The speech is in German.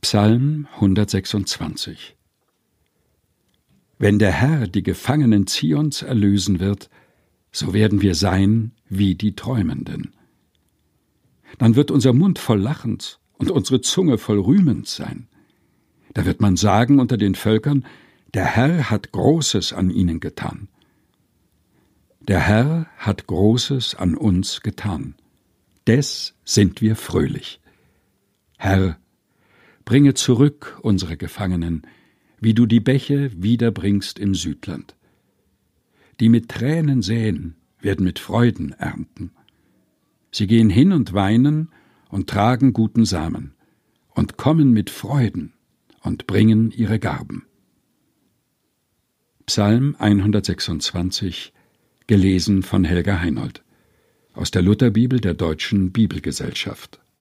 Psalm 126 Wenn der Herr die Gefangenen Zions erlösen wird, so werden wir sein wie die Träumenden. Dann wird unser Mund voll Lachens und unsere Zunge voll Rühmens sein. Da wird man sagen unter den Völkern, der Herr hat Großes an ihnen getan. Der Herr hat Großes an uns getan. Des sind wir fröhlich. Herr, bringe zurück unsere Gefangenen, wie du die Bäche wiederbringst im Südland. Die mit Tränen säen, werden mit Freuden ernten. Sie gehen hin und weinen und tragen guten Samen und kommen mit Freuden und bringen ihre Garben. Psalm 126, gelesen von Helga Heinold aus der Lutherbibel der Deutschen Bibelgesellschaft.